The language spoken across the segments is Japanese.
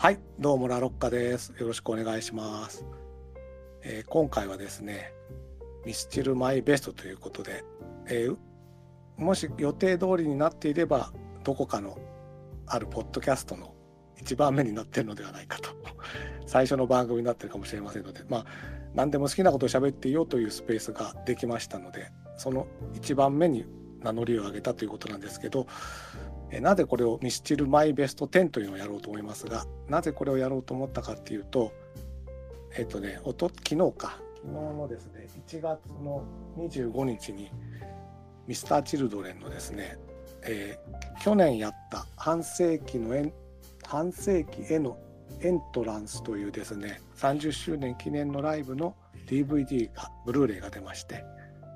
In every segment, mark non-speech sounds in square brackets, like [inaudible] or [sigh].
はい、どうもラロッカです。よろしくお願いします。えー今回はですね、ミスチルマイベストということで、えーもし予定通りになっていれば、どこかのあるポッドキャストの一番目になってるのではないかと、[laughs] 最初の番組になってるかもしれませんので、まあ、何でも好きなことを喋っていいよというスペースができましたので、その一番目に名乗りを上げたということなんですけど、えなぜこれをミスチルマイベスト10というのをやろうと思いますがなぜこれをやろうと思ったかっていうとえっとねおと昨日か。昨日のですね1月の25日にミスターチルドレンのですね、えー去年やった半世紀の半世紀へのエントランスというですね30周年記念のライブの DVD がブルーレイが出まして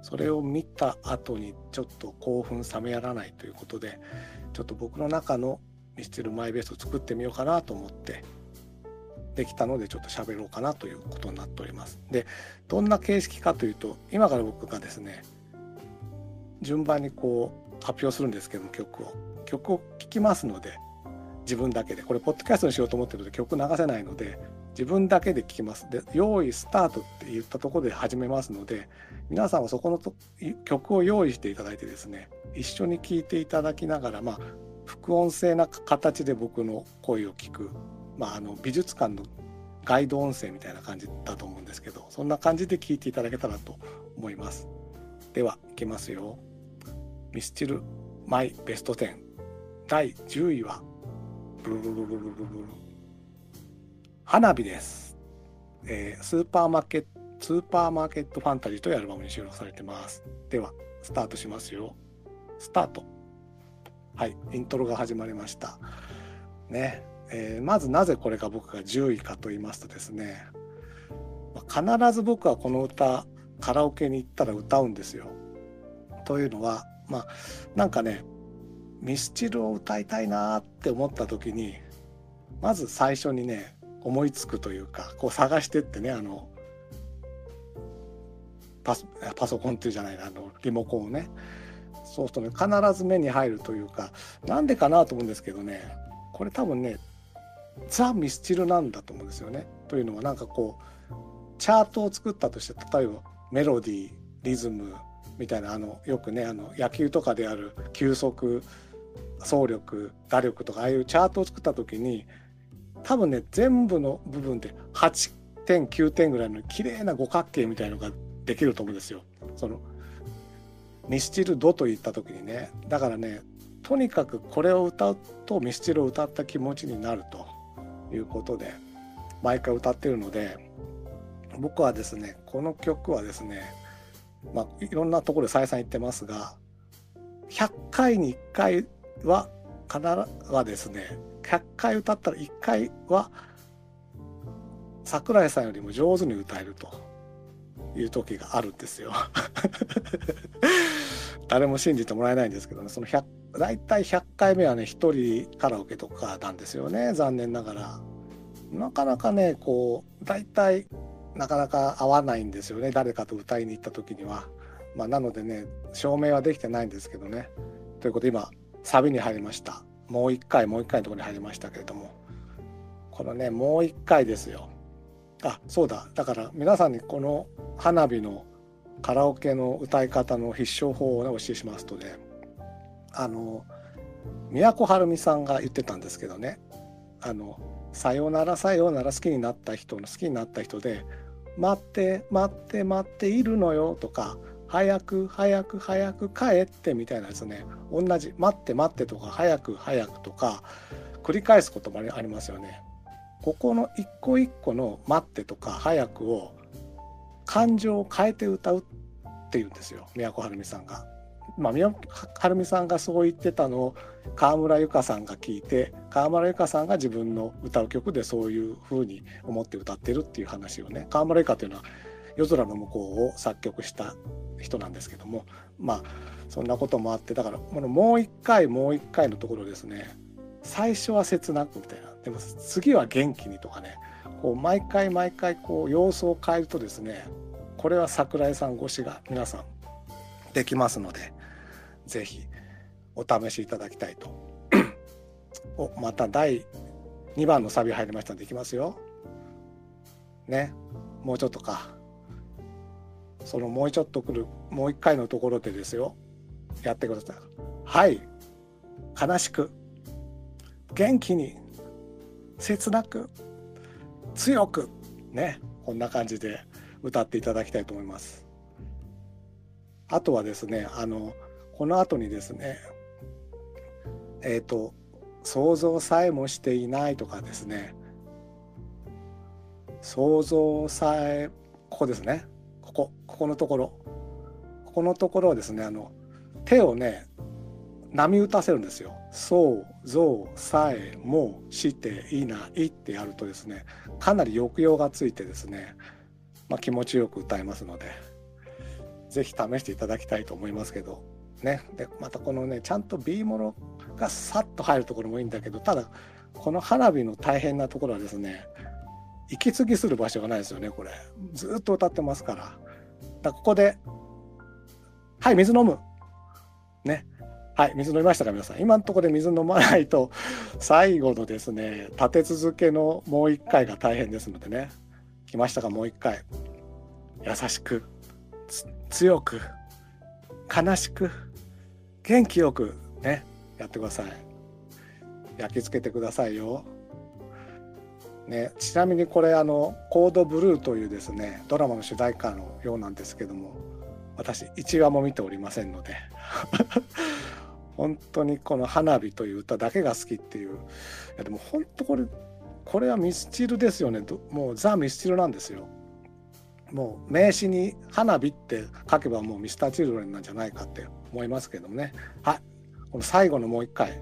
それを見た後にちょっと興奮冷めやらないということでちょっと僕の中のミスチルマイベースを作ってみようかなと思ってできたのでちょっと喋ろうかなということになっております。でどんな形式かというと今から僕がですね順番にこう発表するんですけども曲を曲を聴きますので自分だけでこれポッドキャストにしようと思ってるので曲流せないので自分だけで聴きます。で用意スタートって言ったところで始めますので皆さんはそこのと曲を用意していただいてですね一緒に聴いていただきながらまあ副音声な形で僕の声を聞く、まあ、あの美術館のガイド音声みたいな感じだと思うんですけどそんな感じで聞いていただけたらと思います。ではいきますよ。ミスチルマイベスト10第10位はブルルルルルルルル。花火です、えースーパーマーケットスーパーマーケットファンタジーというアルバムに収録されてます。ではスタートしますよ。スタート。はいイントロが始まりました。ね、えーまずなぜこれが僕が10位かと言いますとですね。必ず僕はこの歌カラオケに行ったら歌うんですよ。というのはまあなんかねミスチルを歌いたいなって思った時にまず最初にね思いつくというかこう探してってねあのパソパソコンっていうじゃないなあのリモコンをねそうするとね必ず目に入るというかなんでかなと思うんですけどねこれ多分ねザ・ミスチルなんだと思うんですよね。というのはなんかこうチャートを作ったとして例えばメロディーリズムみたいなあのよくねあの野球とかである球速走力打力とかああいうチャートを作った時に多分ね全部の部分で8点9点ぐらいの綺麗な五角形みたいのができると思うんですよ。そのミスチルドと言った時にねだからねとにかくこれを歌うとミスチルを歌った気持ちになるということで毎回歌ってるので僕はですねこの曲はですねまあいろんなところで再三言ってますが100回に1回は必ずはですね100回歌ったら1回は桜井さんよりも上手に歌えるという時があるんですよ。[laughs] 誰も信じてもらえないんですけどねその100大体100回目はね一人カラオケとかなんですよね残念ながら。なかなかねこう大体なかなか合わないんですよね誰かと歌いに行った時には。まあ、なのでね証明はできてないんですけどね。ということで今サビに入りました。もう一回もう一回のところに入りましたけれども。このねもう一回ですよ。あそうだ。だから皆さんにこの花火のカラオケの歌い方の必勝法をねお教えしますとね。あの都はるみさんが言ってたんですけどね。あの「さよならさよなら好きになった人の好きになった人で待って待って待っているのよ」とか「早く早く早く帰って」みたいなですね同じ「待って待って」とか「早く早く」とか繰り返すこともありますよね。ここの一個一個の「待って」とか「早く」を感情を変えて歌うっていうんですよ都はるみさんが。まあ、宮はるみさんがそう言ってたのを川村由佳さんが聞いて川村由佳さんが自分の歌う曲でそういう風に思って歌ってるっていう話をね川村由佳というのは夜空の向こうを作曲した人なんですけどもまあそんなこともあってだからこのもう一回もう一回のところですね。最初は切なくみたいな。でも次は元気にとかね。こう毎回毎回こう様子を変えるとですねこれは桜井さん越しが皆さんできますのでぜひお試しいただきたいと。[clears throat] おまた第2番のサビ入りましたんでいきますよ。ね。もうちょっとか。そのもうちょっとくるもう一回のところでですよやってください。はい悲しく元気に切なく強くねこんな感じで歌っていただきたいと思います。あとはですねあのこの後にですねえっ、ー、と想像さえもしていないとかですね想像さえここですねここここのところここのところはですねあの手をね波打たせるんですよ。想像さえもしていないってやるとですねかなり抑揚がついてですね、まあ、気持ちよく歌えますので。ぜひ試していただきたいと思いますけどねでまたこのねちゃんと B ものがさっと入るところもいいんだけどただこの花火の大変なところはですね息継ぎする場所がないですよねこれ。ずっと歌ってますから。だここで「はい水飲む」ね。はい水飲みましたか皆さん。今のところで水飲まないと最後のですね立て続けのもう一回が大変ですのでね。来ましたかもう一回。優しく強く悲しく元気よくねやってください。焼き付けてくださいよ。ね、ちなみにこれあの「コードブルー」というですねドラマの主題歌のようなんですけども私1話も見ておりませんので [laughs] 本当にこの「花火」という歌だけが好きっていう。いやでも本当これこれはミスチルですよね。もうザ・ミスチルなんですよ。もう名詞に「花火」って書けばもうミスターチルドレンなんじゃないかって思いますけどもね。はい。この最後のもう一回。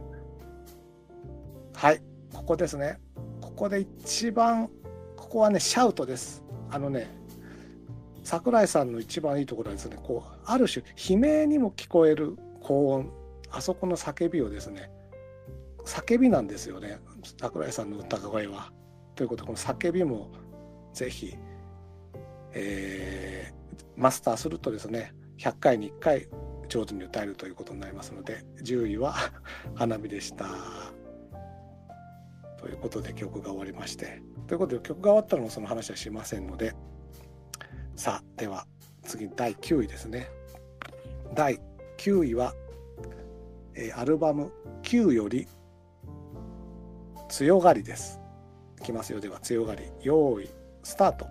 はい。ここですね。ここで一番ここはねシャウトですあのね桜井さんの一番いいところはですねこうある種悲鳴にも聞こえる高音あそこの叫びをですね叫びなんですよね桜井さんの歌声は。ということでこの叫びもぜひえー、マスターするとですね100回に1回上手に歌えるということになりますので10位は花火でした。ということで曲が終わりましてということで曲が終わったらもその話はしませんのでさあでは次第9位ですね。第9位は、えー、アルバム「9より強がり」です。いきますよでは強がり用意スタート。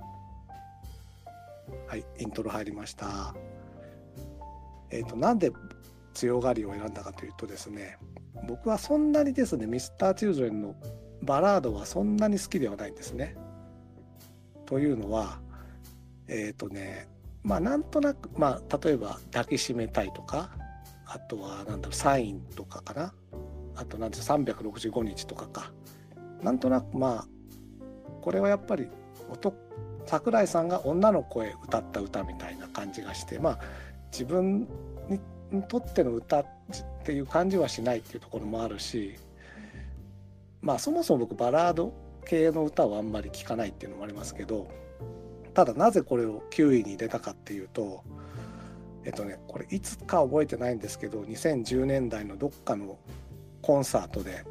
はい、イントロ入りました。えっ、ー、と、なんで強がりを選んだかというとですね、僕はそんなにですね、ミスターチルドレンのバラードはそんなに好きではないんですね。というのは、えっ、ー、とね、まあなんとなく、まあ例えば抱きしめたいとか、あとはなんだろう、サインとかかな。あとなんて365日とかか。なんとなくまあ、これはやっぱり男桜井さんが女の声歌った歌みたいな感じがしてまあ自分にとっての歌っていう感じはしないっていうところもあるしまあそもそも僕バラード系の歌をあんまり聴かないっていうのもありますけどただなぜこれを9位に入れたかっていうとえっとねこれいつか覚えてないんですけど2010年代のどっかのコンサートで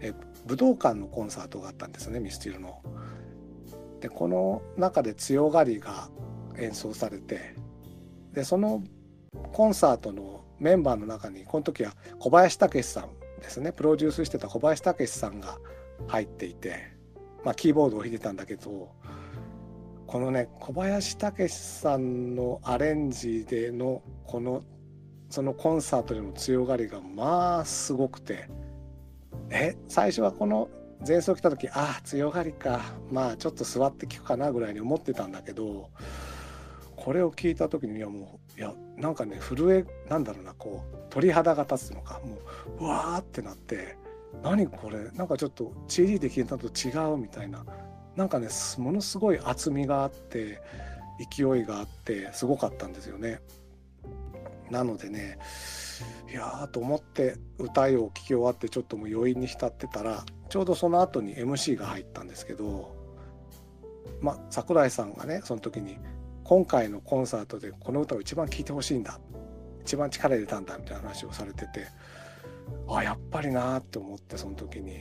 え武道館のコンサートがあったんですねミスチルの。でこの中で強がりが演奏されてでそのコンサートのメンバーの中にこの時は小林武さんですね。プロデュースしてた小林武さんが入っていて、まあ、キーボードを弾いてたんだけどこのね小林武さんのアレンジでのこのそのコンサートでの強がりがまあすごくてえ最初はこの前奏来た時ああ強がりかまあちょっと座って聞くかなぐらいに思ってたんだけどこれを聞いた時にいやもういやなんかね震えなんだろうなこう鳥肌が立つのかもううわーってなって何これなんかちょっと CD で聞いたと違うみたいななんかねものすごい厚みがあって勢いがあってすごかったんですよね。なのでねいやーと思って歌いを聴き終わってちょっともう余韻に浸ってたらちょうどその後に MC が入ったんですけどま桜井さんがねその時に今回のコンサートでこの歌を一番聴いてほしいんだ一番力入れたんだみたいな話をされててあやっぱりなって思ってその時に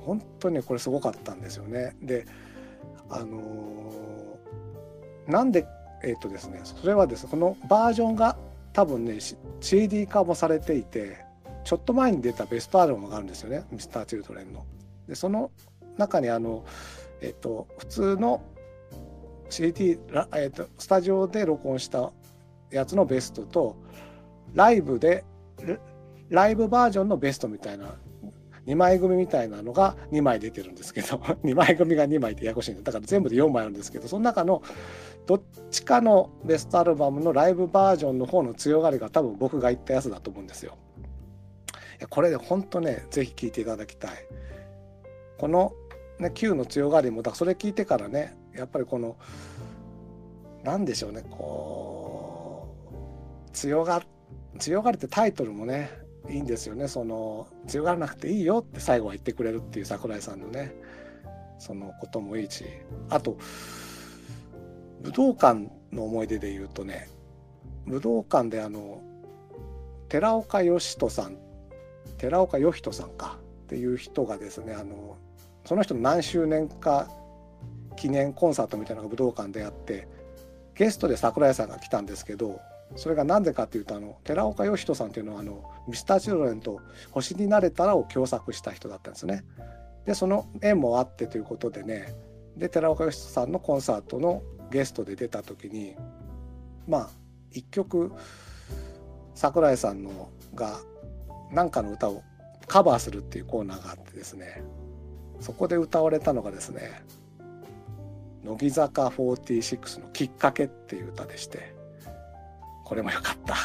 本当にこれすごかったんですよね。であのー、なんでえっ、とですねそれはですねこのバージョンが多分ね CD 化もされていてちょっと前に出たベストアルバムがあるんですよね Mr.Children の。でその中にあのえっ、と普通の CD、えーと、スタジオで録音したやつのベストとライブでライブバージョンのベストみたいな2枚組みたいなのが2枚出てるんですけど [laughs] 2枚組が2枚ってややこしいんでだから全部で4枚あるんですけどその中のどっちかのベストアルバムのライブバージョンの方の強がりが多分僕が言ったやつだと思うんですよ。これで本当ね是非聴いていただきたい。この、ね、Q の強がりもだからそれ聞いてからねやっぱりこの何でしょうねこう強が強がりってタイトルもねいいんですよね。その強がらなくていいよって最後は言ってくれるっていう桜井さんのねそのこともいいし。あと武道館の思い出で言うとね武道館であの寺岡義人さん寺岡義人さんかっていう人がですねあのその人の何周年か記念コンサートみたいなのが武道館でやってゲストで桜井さんが来たんですけどそれが何でかっていうとあの寺岡義人さんっていうのはあのミスターチルドレンと星になれたらを共作した人だったんですね。でその縁もあってということでねで寺岡義人さんのコンサートのゲストで出た時にまあ一曲桜井さんのが何かの歌をカバーするっていうコーナーがあってですねそこで歌われたのがですね乃木坂46の「きっかけ」っていう歌でしてこれも良かった。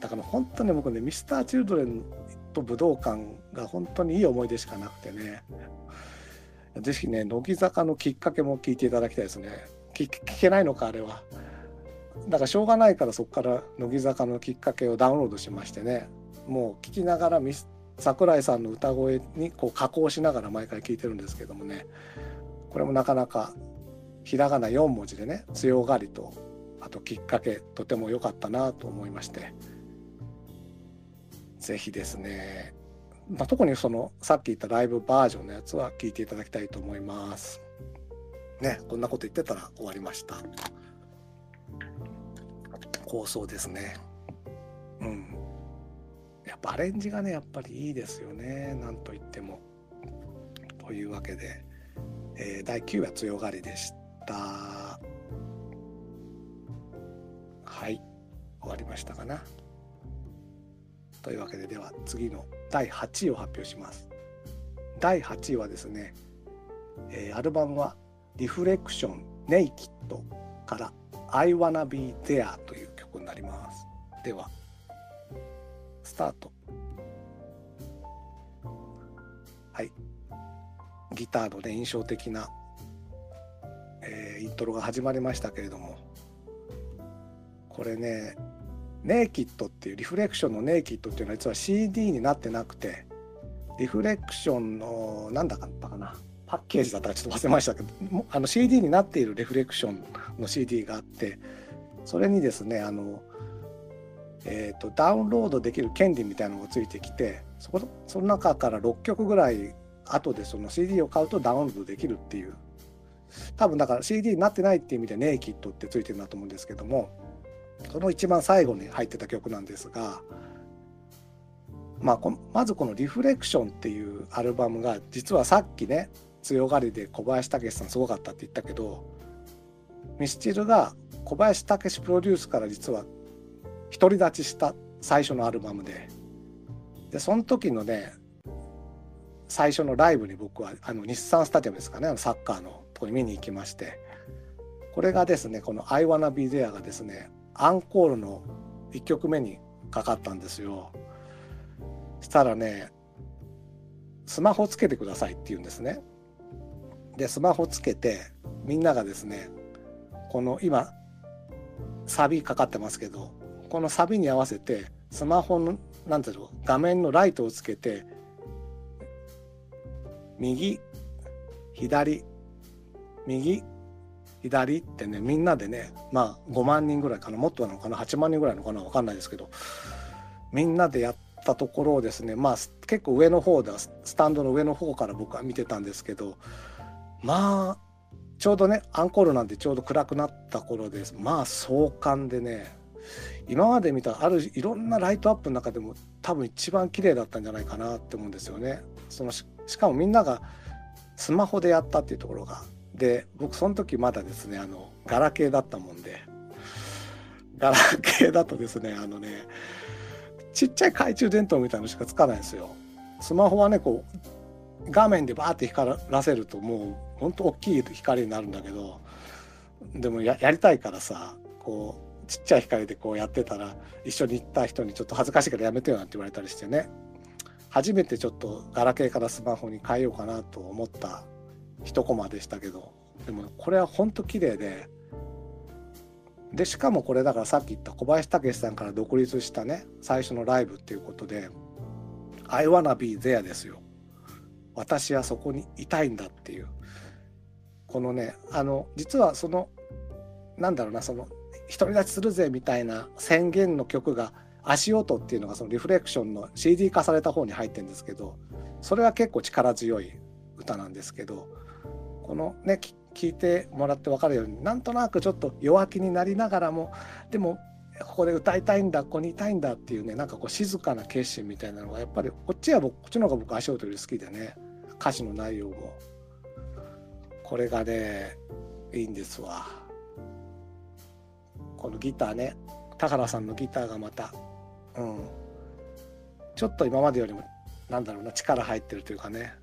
だから本当に僕ねミスターチルドレンと武道館が本当にいい思い出しかなくてね。是非ね乃木坂のきっかけも聞いていただきたいですね。聞けないのかあれは。だからしょうがないからそこから乃木坂のきっかけをダウンロードしましてね。もう聞きながら桜井さんの歌声にこう加工しながら毎回聞いてるんですけどもね。これもなかなかひらがな4文字でね強がりとあときっかけとても良かったなと思いまして是非ですね、まあ、特にそのさっき言ったライブバージョンのやつは聞いていただきたいと思います。ねこんなこと言ってたら終わりました。構想ですね。うん。やっぱアレンジがねやっぱりいいですよねなんといっても。というわけで、えー、第9話強がりでした。はい終わりましたかな。というわけででは次の第8位を発表します。第8位はですね、えー、アルバムは「リフレクションネイキッド」から「I Wanna Be There」という曲になります。ではスタート。はいギターのね印象的な、トロが始まりましたけれどもこれねネイキッドっていうリフレクションのネイキッドっていうのは実は CD になってなくてリフレクションのなんだったかなパッケージだったらちょっと忘れましたけどあの CD になっているリフレクションの CD があってそれにですねあの、えーと、ダウンロードできる権利みたいなのがついてきてそこその中から6曲ぐらい後でその CD を買うとダウンロードできるっていう多分だから CD になってないっていう意味でネイキッドってついてるんだと思うんですけどもその一番最後に入ってた曲なんですが、まあ、まずこの「リフレクション」っていうアルバムが実はさっきね強がりで小林武さんすごかったって言ったけどミスチルが小林武プロデュースから実は独り立ちした最初のアルバムででその時のね最初のライブに僕はあの日産スタジアムですかねサッカーの。とこに見に行きましてこれがですねこの「I Wanna Be There」がですねアンコールの1曲目にかかったんですよ。したらねスマホつけてくださいって言うんですね。でスマホつけてみんながですねこの今サビかかってますけどこのサビに合わせてスマホの何ていうの画面のライトをつけて右左右左ってねみんなでねまあ5万人ぐらいかなもっとなのかな8万人ぐらいのかな分かんないですけどみんなでやったところをですねまあ結構上の方ではスタンドの上の方から僕は見てたんですけどまあちょうどねアンコールなんてちょうど暗くなった頃ですまあ壮観でね今まで見たあるいろんなライトアップの中でも多分一番綺麗だったんじゃないかなって思うんですよね。そのしかもみんながスマホでやったっていうところがで僕その時まだですねあのガラケーだったもんでガラケーだとですねあのねちっちゃい懐中電灯みたいのしかつかないんですよ。スマホはねこう画面でバーって光らせるともうほんと大きい光になるんだけどでもやりたいからさこうちっちゃい光でこうやってたら一緒に行った人にちょっと恥ずかしいからやめてよなんて言われたりしてね初めてちょっとガラケーからスマホに変えようかなと思った一コマでしたけど。でもこれはほんと綺麗で。でしかもこれだからさっき言った小林武さんから独立したね最初のライブっていうことで「I wanna be there」ですよ。私はそこにいたいんだっていう。このねあの実はそのなんだろうなその独り立ちするぜみたいな宣言の曲が足音っていうのがそのリフレクションの CD 化された方に入ってるんですけどそれは結構力強い歌なんですけどこのね聞いてもらって分かるようになんとなくちょっと弱気になりながらもでもここで歌いたいんだここにいたいんだっていうねなんかこう静かな決心みたいなのがやっぱりこっちは僕こっちの方が僕足音より好きでね歌詞の内容も。これがねいいんですわ。このギターね田原さんのギターがまたうん。ちょっと今までよりもなんだろうな力入ってるというかね。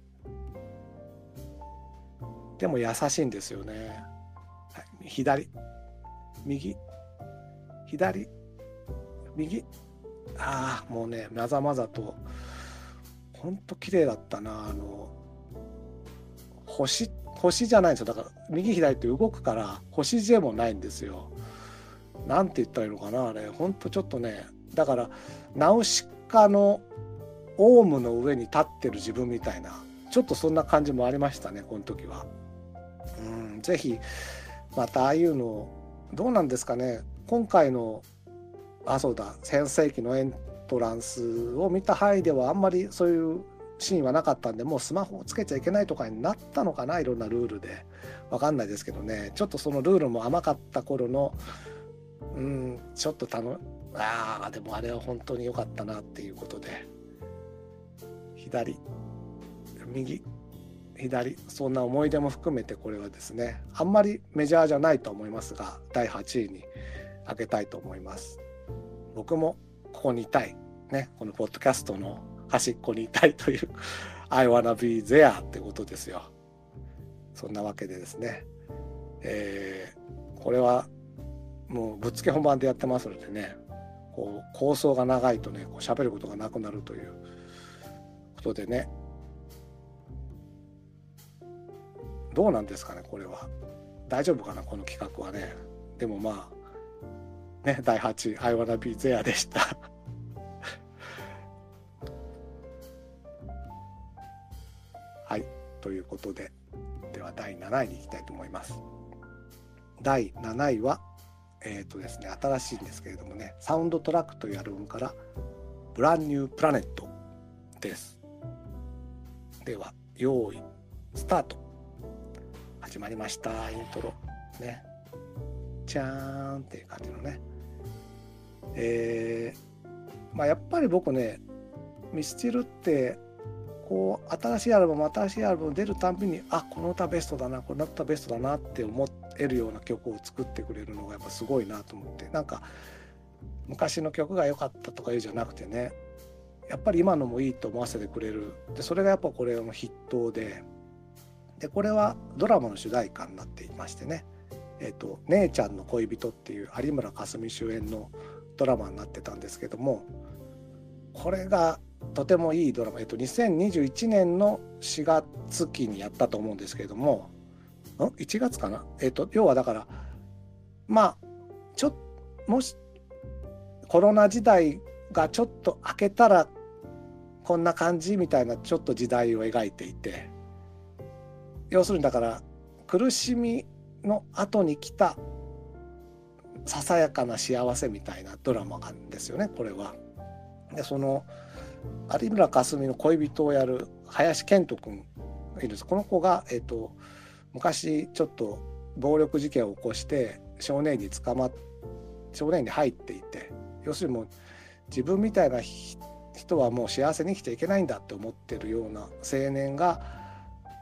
でも優しいんですよね。はい、左、右、左、右。ああ、もうね、まざまざと、ほんと綺麗だったな。あの、星、星じゃないんですよ。だから、右左って動くから、星でもないんですよ。なんて言ったらいいのかな、あれ。ほんとちょっとね、だから、ナウシカのオウムの上に立ってる自分みたいな、ちょっとそんな感じもありましたね、この時は。うん、ぜひまたああいうのどうなんですかね。今回のあそうだ先世紀のエントランスを見た範囲ではあんまりそういうシーンはなかったんでもうスマホをつけちゃいけないとかになったのかないろんなルールで。分かんないですけどね。ちょっとそのルールも甘かった頃のうんちょっとたのああでもあれは本当に良かったなっていうことで。左右。左そんな思い出も含めてこれはですねあんまりメジャーじゃないと思いますが第8位に挙げたいと思います。僕もここにいたい。ねこのポッドキャストの端っこにいたいという [laughs] I wanna be there ってことですよ。そんなわけでですね。えー、これはもうぶっつけ本番でやってますのでねこう構想が長いとねこう喋ることがなくなるということでねどうなんですかねこれは。大丈夫かなこの企画はね。でもまあね第8位「I wanna be there」でした。[laughs] はいということででは第7位にいきたいと思います。第7位はえっ、ー、とですね新しいんですけれどもねサウンドトラックというアルバムから「ブランニュープラネット」です。では用意スタート。始まりましたイントロ。ね。じゃーんっていう感じのね。えー、まあやっぱり僕ねミスチルってこう新しいアルバム新しいアルバム出るたびにあこの歌ベストだなこの歌ベストだなって思えるような曲を作ってくれるのがやっぱすごいなと思って。なんか昔の曲が良かったとかいうじゃなくてね。やっぱり今のもいいと思わせてくれる。でそれがやっぱこれの筆頭ででこれはドラマの主題歌になっていましてね「えーと、姉ちゃんの恋人」っていう有村架純主演のドラマになってたんですけどもこれがとてもいいドラマ、えっと、2021年の4月期にやったと思うんですけれどもん？1月かな？えっと要はだからまあちょっもしコロナ時代がちょっと明けたらこんな感じみたいなちょっと時代を描いていて要するにだから苦しみの後に来たささやかな幸せみたいなドラマなんですよねこれは。でその有村架純の恋人をやる林健人君いるんですこの子が、えーと、昔ちょっと暴力事件を起こして少年に捕まっ少年に入っていて要するにもう自分みたいな人はもう幸せに生きていけないんだって思ってるような青年が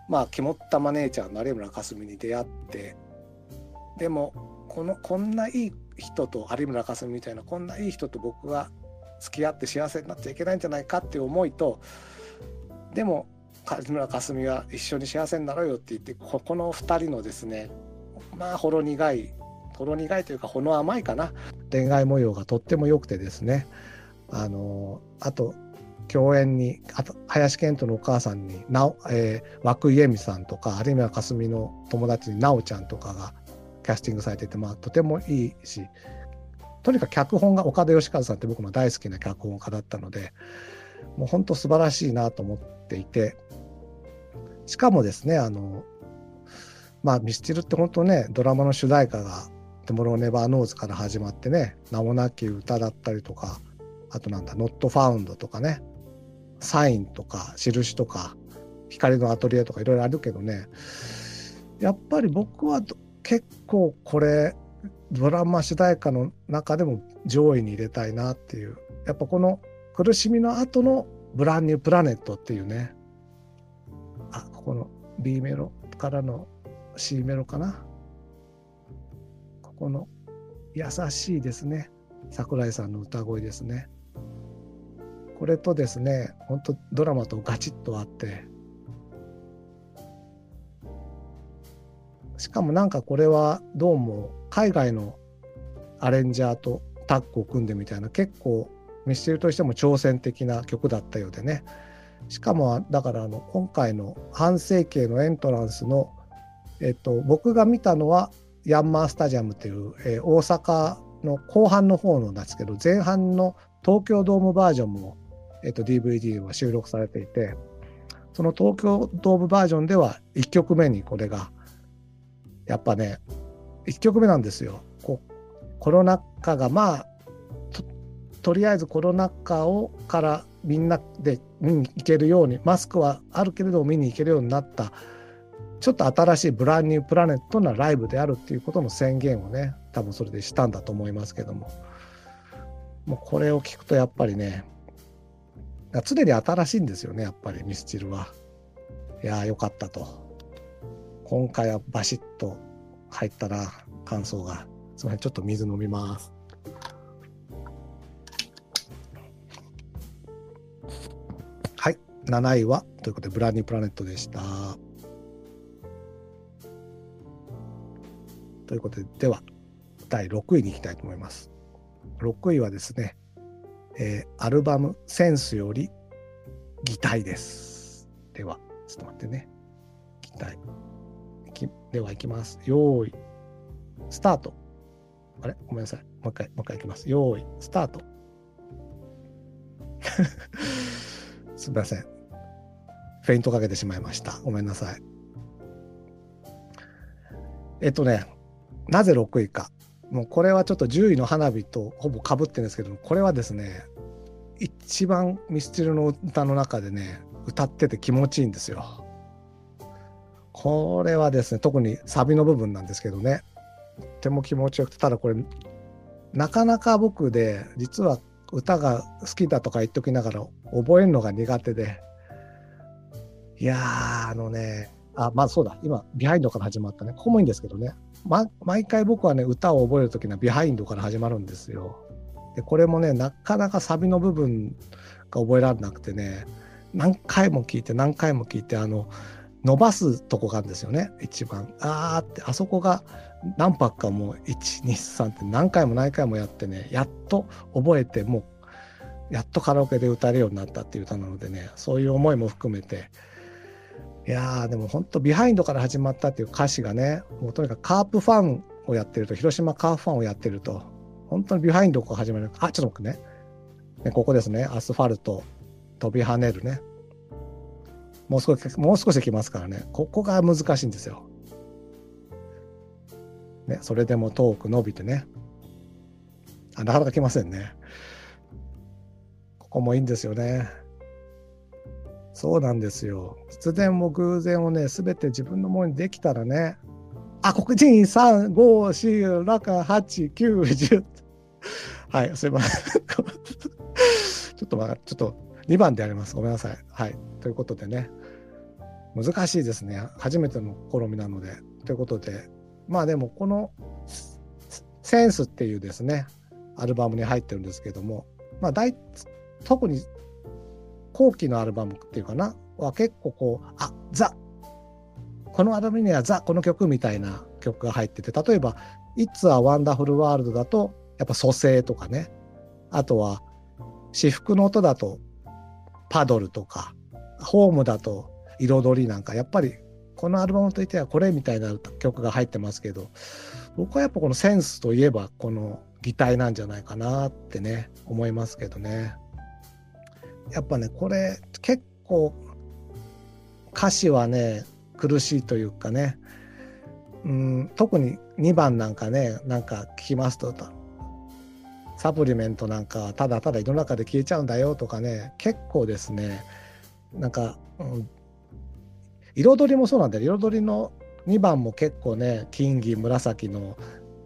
まあ肝っ玉姉ちゃんの有村架純に出会ってでもこのこんないい人と有村架純みたいなこんないい人と僕が付き合って幸せになっちゃいけないんじゃないかっていう思いとでも有村架純は一緒に幸せになろうよって言ってここの2人のですねまあほろ苦いほろ苦いというかほの甘いかな恋愛模様がとっても良くてですねあのあと共演にあと林遣都のお母さんになお、えー、涌井絵美さんとか有村架純の友達に奈緒ちゃんとかがキャスティングされてて、まあ、とてもいいしとにかく脚本が岡田義和さんって僕の大好きな脚本家だったのでもう本当素晴らしいなと思っていてしかもですねあのまあミスチルって本当ねドラマの主題歌が「 Tomorrow never knows」から始まってね名もなき歌だったりとかあとなんだ「ノットファウンド」とかね「サイン」とか「印」とか「ヒカリノアトリエ」とかいろいろあるけどね。やっぱり僕は結構これドラマ主題歌の中でも上位に入れたいなっていう。やっぱこの苦しみの後のブランニュープラネットっていうね。あここの B メロからの C メロかな。ここの優しいですね。桜井さんの歌声ですね。これとですね本当ドラマとガチッとあってしかもなんかこれはどうも海外のアレンジャーとタッグを組んでみたいな結構ミスチルとしても挑戦的な曲だったようでね。しかもだからあの今回の半世紀のエントランスの、えっと、僕が見たのはヤンマースタジアムという、えー、大阪の後半の方のなんですけど前半の東京ドームバージョンも、えっと、DVD は収録されていてその東京ドームバージョンでは1曲目にこれがやっぱね1曲目なんですよ。こコロナ禍がまあととりあえずコロナ禍をからみんなで見に行けるようにマスクはあるけれども見に行けるようになったちょっと新しいブランニュープラネットなライブであるっていうことの宣言をね多分それでしたんだと思いますけどももうこれを聞くとやっぱりね常に新しいんですよねやっぱりミスチルは。いやーよかったと。今回はバシッと入ったな、感想が。すみません、ちょっと水飲みます。はい、7位は、ということで、ブランニープラネットでした。ということで、では、第6位に行きたいと思います。6位はですね、えー、アルバムセンスより擬態です。では、ちょっと待ってね。擬態。ではいきます。用意、スタート。あれ？ごめんなさい。もう一回、もう一回いきます。用意、スタート。[laughs] すみません。フェイントかけてしまいました。ごめんなさい。えっとね、なぜ6位か。もうこれはちょっと10位の花火とほぼかぶってるんですけどこれはですね、一番ミスチルの歌の中でね、歌ってて気持ちいいんですよ。これはですね特にサビの部分なんですけどねとても気持ちよくてただこれなかなか僕で実は歌が好きだとか言っときながら覚えるのが苦手でいやあのねあまあそうだ。今ビハインドから始まったね。ここもいいんですけどね、ま、毎回僕はね歌を覚える時にはビハインドから始まるんですよ。でこれもねなかなかサビの部分が覚えられなくてね何回も聞いて何回も聞いてあの伸ばすとこがあるんですよね一番。あーってあそこが何泊かもう123って何回も何回もやってねやっと覚えてもうやっとカラオケで歌えるようになったっていう歌なのでねそういう思いも含めていやーでも本当ビハインドから始まったっていう歌詞がねもうとにかくカープファンをやってると広島カープファンをやってると本当にビハインドから始まるあちょっと待ってねねここですねアスファルト飛び跳ねるねもう少し、もう少しきますからね。ここが難しいんですよ。ね、それでも遠く伸びてね。あ、なかなか来ませんね。ここもいいんですよね。そうなんですよ。必然も偶然をね、すべて自分のものにできたらね、あ、黒人3、5、4、6、8、9、10。[laughs] はい、すいません。[laughs] ちょっと、まあ、ちょっと2番であります。ごめんなさい。はい。ということでね、難しいですね。初めての試みなので。ということで、まあでも、このセンスっていうですね、アルバムに入ってるんですけども、まあ大、特に後期のアルバムっていうかな、は結構こう、あ、ザ。このアルバムにはザ・この曲みたいな曲が入ってて、例えば、It's a Wonderful World だと、やっぱ蘇生とかね、あとは、私服の音だと、パドルとか、ホームだと、彩りなんか、やっぱり、このアルバムといってはこれみたいな曲が入ってますけど、僕はやっぱこのセンスといえば、この擬態なんじゃないかなってね、思いますけどね。やっぱね、これ、結構、歌詞はね、苦しいというかね、うん、特に2番なんかねなんか聞きますとサプリメントなんかはただただ世の中で消えちゃうんだよとかね結構ですねなんか、うん、彩りもそうなんだよ。彩りの2番も結構ね金銀紫の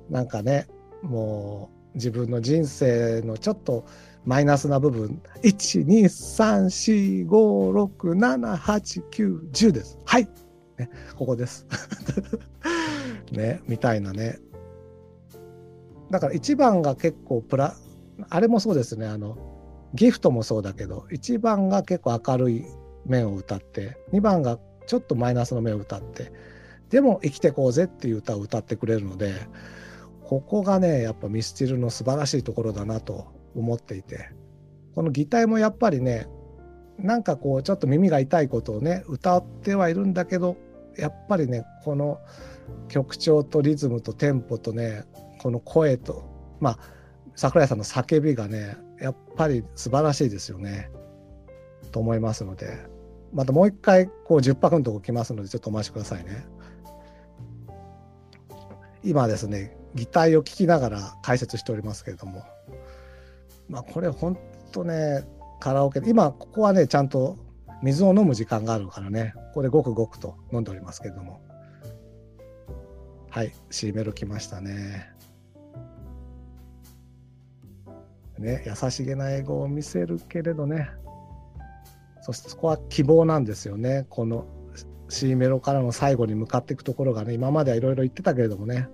なんかねもう自分の人生のちょっとマイナスな部分12345678910ですはいね、ここです。[laughs] ね、みたいなね。だから1番が結構プラ、あれもそうですね、あの、ギフトもそうだけど、1番が結構明るい面を歌って、2番がちょっとマイナスの面を歌って、でも生きてこうぜっていう歌を歌ってくれるので、ここがね、やっぱミスチルの素晴らしいところだなと思っていて、この擬態もやっぱりね、なんかこうちょっと耳が痛いことをね歌ってはいるんだけどやっぱりねこの曲調とリズムとテンポとねこの声とまあ桜井さんの叫びがねやっぱり素晴らしいですよねと思いますので。またもう一回こう10拍のとこ来ますのでちょっとお待ちくださいね。今ですね擬態を聴きながら解説しておりますけれども。まあこれほんとねカラオケ今ここはねちゃんと水を飲む時間があるからね、ここでごくごくと飲んでおりますけれども。はい、C メロ来ましたね。ね、優しげな英語を見せるけれどね、そしてそこは希望なんですよね。この C メロからの最後に向かっていくところがね、今まではいろいろ言ってたけれどもね。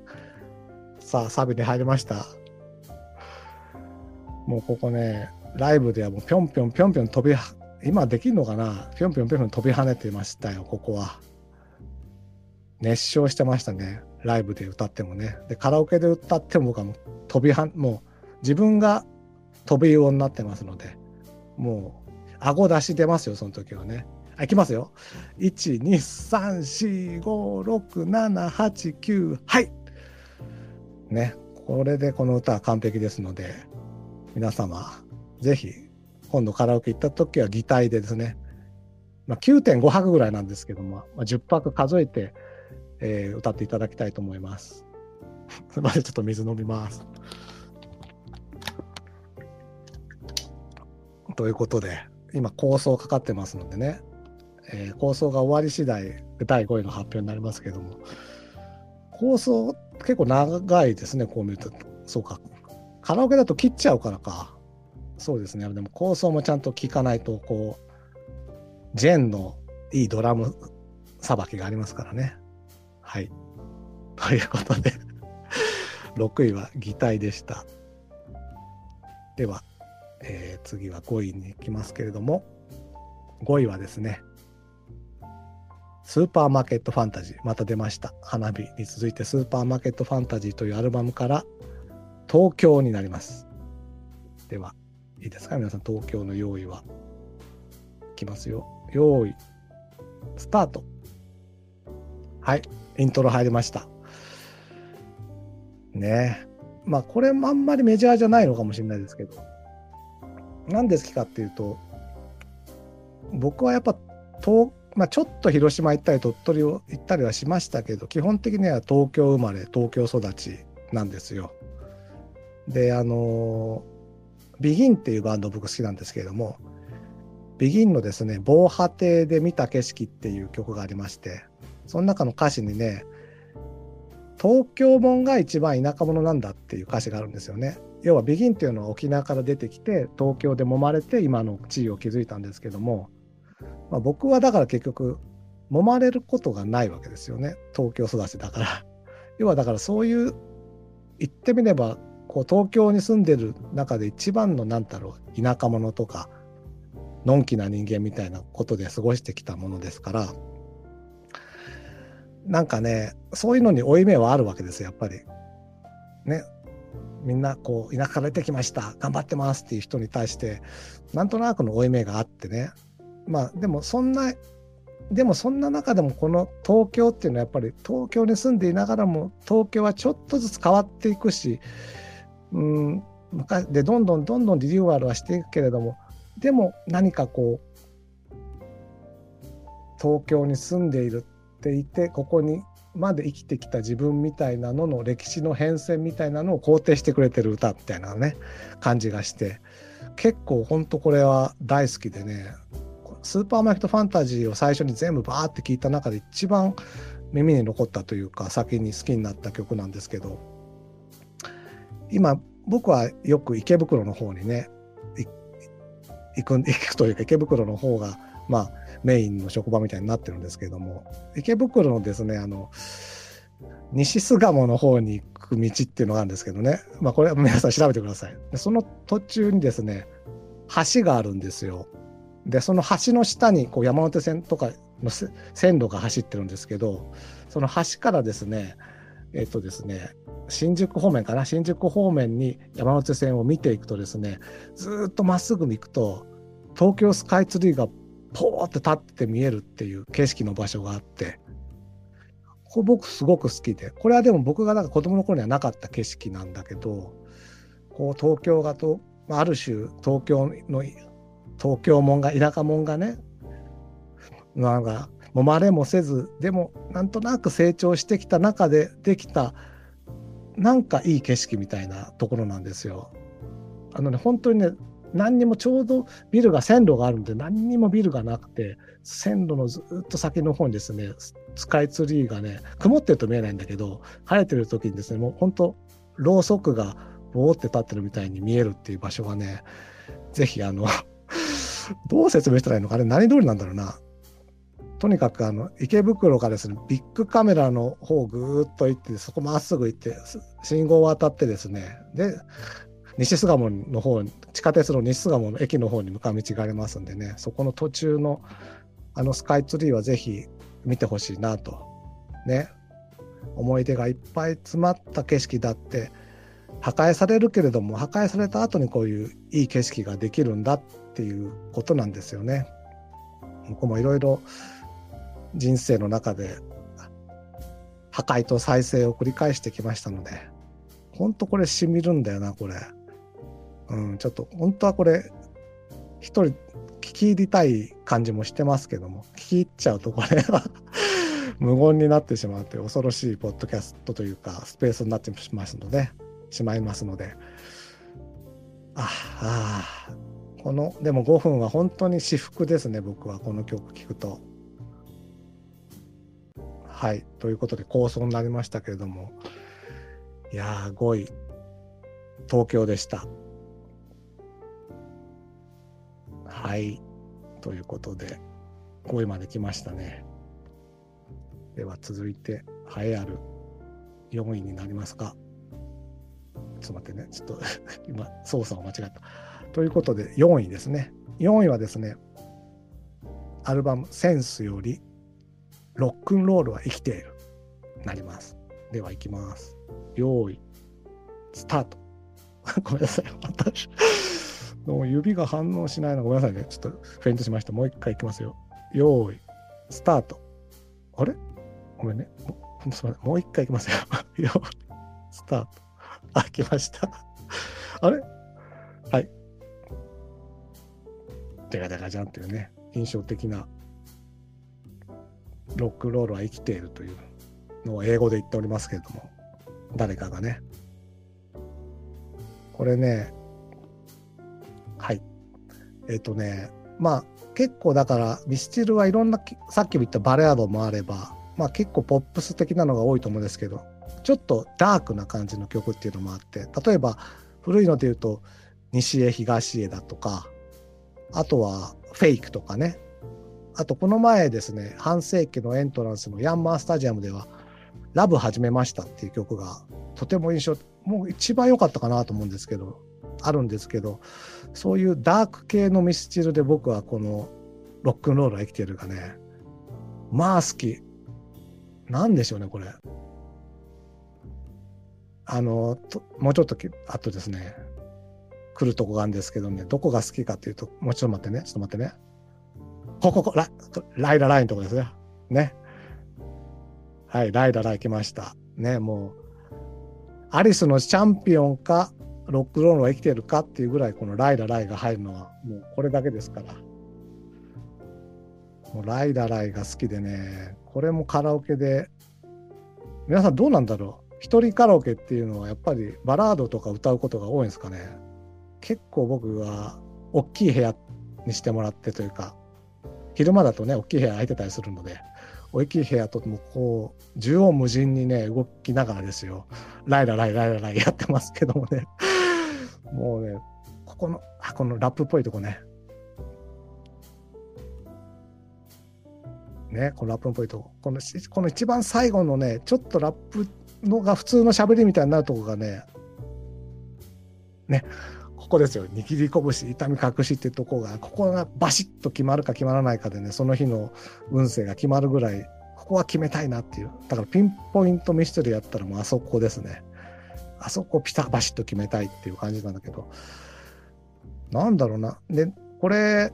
さあ、サビに入りました。もうここね、ライブではもうぴょんぴょんぴょんぴょん飛び今できるのかな？ぴょんぴょんぴょん飛び跳ねてましたよ、ここは。熱唱してましたね。ライブで歌ってもね。で、カラオケで歌っても僕はもう飛びはもう自分が飛び魚になってますので、もう顎出し出ますよ、その時はね。いきますよ。1、2、3、4、5、6、7、8、9、はい。ね。これでこの歌は完璧ですので、皆様、ぜひ今度カラオケ行った時は擬態でですね、まあ、9.5拍ぐらいなんですけども、まあ、10拍数えて、えー、歌っていただきたいと思います。[laughs] すみません、ちょっと水飲みます。ということで、今構想かかってますのでね、えー、構想が終わり次第、第5位の発表になりますけども、構想結構長いですね、こう見ると。そうか。カラオケだと切っちゃうからか。そうですね。でも構想もちゃんと聞かないと、こう、ジェンのいいドラムさばきがありますからね。はい。[laughs] ということで6位は擬態でした。では、えー、次は5位に行きますけれども、5位はですね、スーパーマーケットファンタジー、また出ました。花火に続いてスーパーマーケットファンタジーというアルバムから東京になります。では、いいですか？皆さん、東京の用意は？いきますよ。用意、スタート。はい、イントロ入りました。ねまあ、これもあんまりメジャーじゃないのかもしれないですけど、何ですかっていうと、僕はやっぱ東、まあ、ちょっと広島行ったり鳥取を行ったりはしましたけど基本的には東京生まれ東京育ちなんですよ。であのビギンっていうバンド僕好きなんですけれども、ビギンのですね、防波堤で見た景色っていう曲がありまして、その中の歌詞にね、東京門が一番田舎者なんだっていう歌詞があるんですよね。要はビギンっていうのは沖縄から出てきて東京で揉まれて今の地位を築いたんですけども、まあ、僕はだから結局揉まれることがないわけですよね東京育ちだから。要はだからそういう言ってみればこう東京に住んでる中で一番の何だろう田舎者とかのんきな人間みたいなことで過ごしてきたものですからなんかねそういうのに負い目はあるわけですやっぱり。ねみんなこう田舎から出てきました頑張ってますっていう人に対してなんとなくの負い目があってねまあでもそんなでもそんな中でもこの東京っていうのはやっぱり東京に住んでいながらも東京はちょっとずつ変わっていくしうんでどんどんどんどんリニューアルはしていくけれどもでも何かこう東京に住んでいるっていてここにまで生きてきた自分みたいなのの歴史の変遷みたいなのを肯定してくれてる歌みたいなね感じがして結構ほんとこれは大好きでねスーパーマーケットファンタジーを最初に全部バーって聞いた中で一番耳に残ったというか先に好きになった曲なんですけど今僕はよく池袋の方にね行く行くというか池袋の方がまあメインの職場みたいになってるんですけども池袋のですねあの西巣鴨の方に行く道っていうのがあるんですけどね。まあこれは皆さん調べてください。でその途中にですね橋があるんですよ。でその橋の下にこう山手線とかの線路が走ってるんですけどその橋からですねえっ、とですね新宿方面かな？新宿方面に山手線を見ていくとですねずっとまっすぐに行くと東京スカイツリーがポーって立って見えるっていう景色の場所があってこれ僕すごく好きでこれはでも僕がなんか子供の頃にはなかった景色なんだけどこう東京がとある種東京の東京門が田舎門がねなんかもまれもせずでもなんとなく成長してきた中でできたなんかいい景色みたいなところなんですよ。あのね本当にね何にもちょうどビルが線路があるんで何にもビルがなくて線路のずっと先の方にですねスカイツリーがね曇ってると見えないんだけど晴れてる時にですねもう本当ろうそくがボーって立ってるみたいに見えるっていう場所がねぜひあの [laughs] どう説明したらいいのかあれ何通りなんだろうなとにかくあの池袋がですねビッグカメラの方をぐーっと行ってそこまっすぐ行って信号を渡ってですねで西巣鴨の方地下鉄の西巣鴨の駅の方に向かう道がありますんでねそこの途中のあのスカイツリーはぜひ見てほしいなとね思い出がいっぱい詰まった景色だって破壊されるけれども破壊された後にこういういい景色ができるんだっていうことなんですよね。僕もいろいろ人生の中で破壊と再生を繰り返してきましたので本当これしみるんだよなこれ。うん、ちょっと本当はこれ一人聞き入りたい感じもしてますけども聞き入っちゃうとこれは [laughs] 無言になってしまうという恐ろしいポッドキャストというかスペースになってしまいますのでしまいますのでああこのでも5分は本当に至福ですね僕はこの曲聴くと。はいということで構想になりましたけれどもいやー5位東京でした。はい。ということで、5位まで来ましたね。では続いて、栄えある4位になりますか。ちょっと待ってね。ちょっと [laughs] 今、操作を間違えた。ということで、4位ですね。4位はですね、アルバムセンスより、ロックンロールは生きている。なります。では、いきます。用意、スタート。[laughs] ごめんなさい。私どう指が反応しないのごめんなさいね。ちょっとフェイントしました。もう一回いきますよ。用意、スタート。あれ？ごめんね。もすみません。もう一回いきますよ。[laughs] 用意、スタート。あ、来ました。[laughs] あれ？はい。デカデカじゃんっていうね、印象的なロックロールは生きているというのを英語で言っておりますけれども、誰かがね。これね、はい。えっ、ー、とね、まあ、結構だからミスチルはいろんなさっきも言ったバレアードもあれば、まあ、結構ポップス的なのが多いと思うんですけどちょっとダークな感じの曲っていうのもあって例えば古いので言うと西へ東へだとかあとはフェイクとかねあとこの前ですね半世紀のエントランスのヤンマースタジアムでは「ラブ始めました」っていう曲がとても印象もう一番良かったかなと思うんですけどあるんですけどそういうダーク系のミスチルで僕はこのロックンロールは生きてるがねまあ好き。なんでしょうねこれ。あのもうちょっとあとですね来るとこがあるんですけどねどこが好きかっていうともうちょっと待ってねちょっと待ってね。こここラライララインとこですね。ね。はいライラライ来ました。ねもうアリスのチャンピオンかロックロールは生きてるかっていうぐらいこのライラライが入るのはもうこれだけですから。もうライラライが好きでねこれもカラオケで皆さんどうなんだろう？一人カラオケっていうのはやっぱりバラードとか歌うことが多いんですかね？結構僕は大きい部屋にしてもらってというか昼間だとね大きい部屋空いてたりするので大きい部屋ともこう縦横無尽にね動きながらですよ。ライラライライラライやってますけどもね。[laughs] もうねここのあこのラップっぽいとこね。ねこのラップっぽいとこ。このこの一番最後のねちょっとラップのが普通の喋りみたいになるとこがねね。こですよ。握り拳痛み隠しってとこがここがバシッと決まるか決まらないかでねその日の運勢が決まるぐらいここは決めたいなっていう。だからピンポイントミステリーやったらもうあそこですね。あそこピタバシッと決めたいっていう感じなんだけど。なんだろうな。でこれ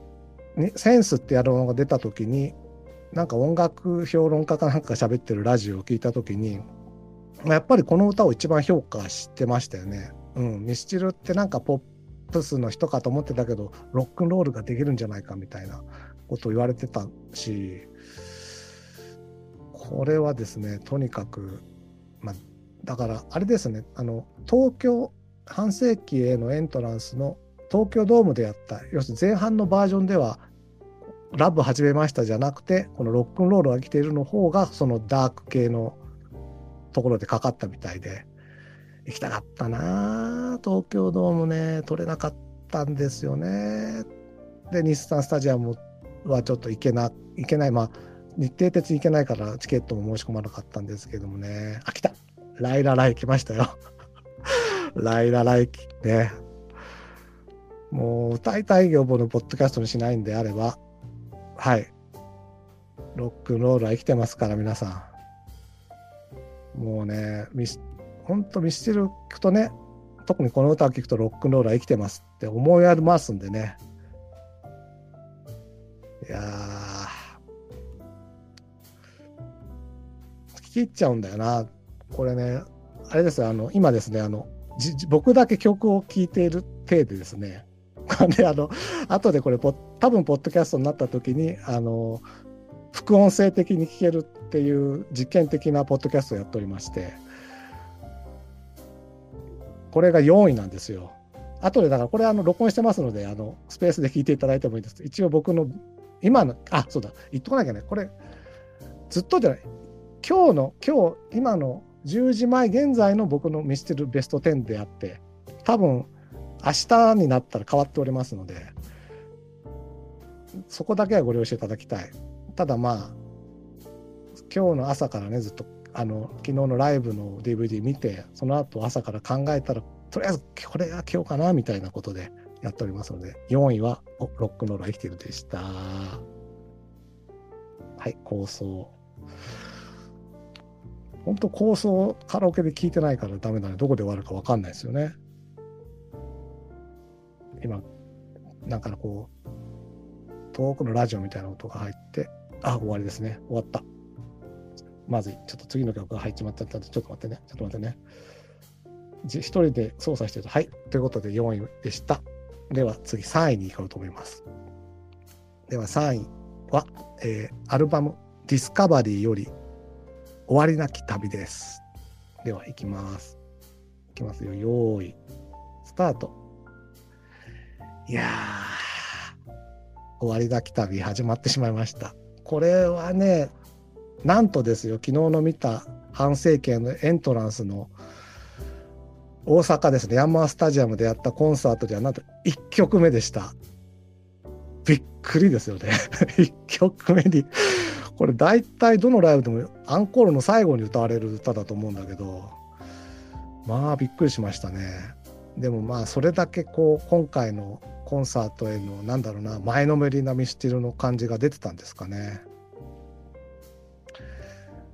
センスってやるものが出た時になんか音楽評論家かなんか喋ってるラジオを聞いた時にやっぱりこの歌を一番評価してましたよね。うん、ミスチルってなんかポップスの人かと思ってたけどロックンロールができるんじゃないかみたいなことを言われてたしこれはですねとにかく、ま、だからあれですねあの東京半世紀へのエントランスの東京ドームでやった要するに前半のバージョンでは「ラブ始めました」じゃなくてこの「ロックンロールが来ている」の方がそのダーク系のところでかかったみたいで行きたかったな東京ドームね取れなかったんですよね。で日産スタジアムはちょっと行けな行けない。まあ日程鉄行けないからチケットも申し込まなかったんですけどもね。あ来た。ライラライ来ましたよ。[laughs] ライラライね。もう歌いたい業のポッドキャストにしないんであれば。はい。ロックンロールは生きてますから皆さん。もうね、ミス、本当ミスチル聞くとね、特にこの歌を聴くとロックンロールは生きてますって思いやりますんでね。いや聞き入っちゃうんだよな。これね、あれですよ、あの、今ですね、あの、僕だけ曲を聴いている体でですね、[laughs] で、あの、後でこれ、多分、ポッドキャストになった時に、あの、副音声的に聞けるっていう実験的なポッドキャストをやっておりまして、これが4位なんですよ。後でだからこれあの録音してますので、あのスペースで聞いていただいてもいいです。一応僕の今の、あ、そうだ、言っとかなきゃね。これ、ずっとじゃない。今日の、今日、今の10時前現在の僕のミステルベスト10であって、多分明日になったら変わっておりますので、そこだけはご了承いただきたい。ただまあ今日の朝からねずっとあの昨日のライブの DVD 見てその後朝から考えたらとりあえずこれが今日かなみたいなことでやっておりますので4位はロックノールは生きてるでしたはい構想本当構想カラオケで聞いてないからダメだねどこで終わるか分かんないですよね今なんかこう遠くのラジオみたいな音が入ってあ、終わりですね。終わった。まずい。ちょっと次の曲が入っちまったんで、ちょっと待ってね。ちょっと待ってね。一人で操作してると、はい。ということで4位でした。では次3位に行こうと思います。では3位は、えー、アルバムディスカバリーより終わりなき旅です。では行きます。いきますよ。用意。スタート。いやー。終わりだき旅始まってしまいました。これはね、なんとですよ、昨日の見た反省会のエントランスの大阪ですね、ヤンマースタジアムでやったコンサートではなんと1曲目でした。びっくりですよね。[laughs] 1曲目に。これ大体どのライブでもアンコールの最後に歌われる歌だと思うんだけど、まあびっくりしましたね。でもまあそれだけこう今回のコンサートへのなんだろうな前のめりなミスチルの感じが出てたんですかね。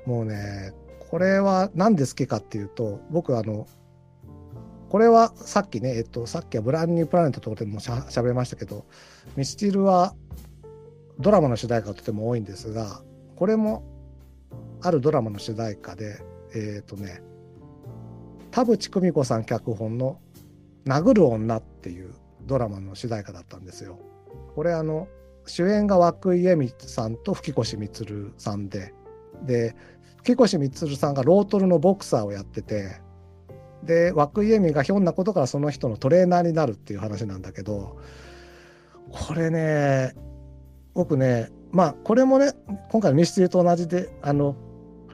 もうねこれは何で好きかっていうと僕あのこれはさっきね、えっと、さっきはブランニュープラネットとかでもしゃべりましたけど、ミスチルはドラマの主題歌がとても多いんですが、これもあるドラマの主題歌で、えっ、とね、田淵久美子さん脚本の「殴る女」っていうドラマの主題歌だったんですよ。これあの主演が涌井絵美さんと吹越充さんでで吹越充さんがロートルのボクサーをやっててで涌井絵美がひょんなことからその人のトレーナーになるっていう話なんだけどこれね僕ねまあこれもね今回のミステリーと同じであの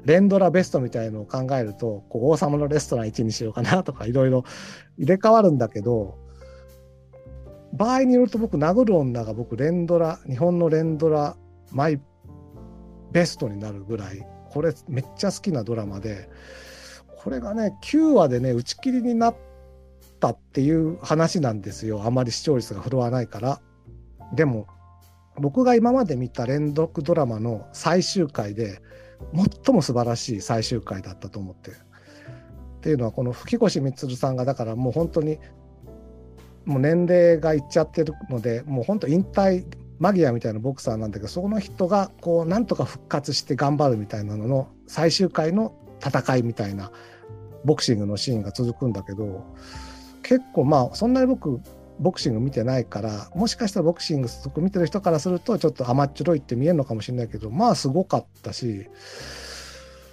連ドラベストみたいのを考えるとこう王様のレストラン1にしようかなとかいろいろ [laughs] 入れ替わるんだけど場合によると僕殴る女が僕連ドラ日本の連ドラマイベストになるぐらいこれめっちゃ好きなドラマでこれがね9話でね打ち切りになったっていう話なんですよ。あまり視聴率が振るわないから。でも僕が今まで見た連続ドラマの最終回で最も素晴らしい最終回だったと思ってっていうのはこの吹越充さんがだからもう本当にもう年齢がいっちゃってるのでもう本当引退マギアみたいなボクサーなんだけどその人がこうなんとか復活して頑張るみたいなのの最終回の戦いみたいなボクシングのシーンが続くんだけど結構まあそんなに僕ボクシング見てないからもしかしたらボクシングすごく見てる人からするとちょっと甘っちょろいって見えるのかもしれないけどまあすごかったし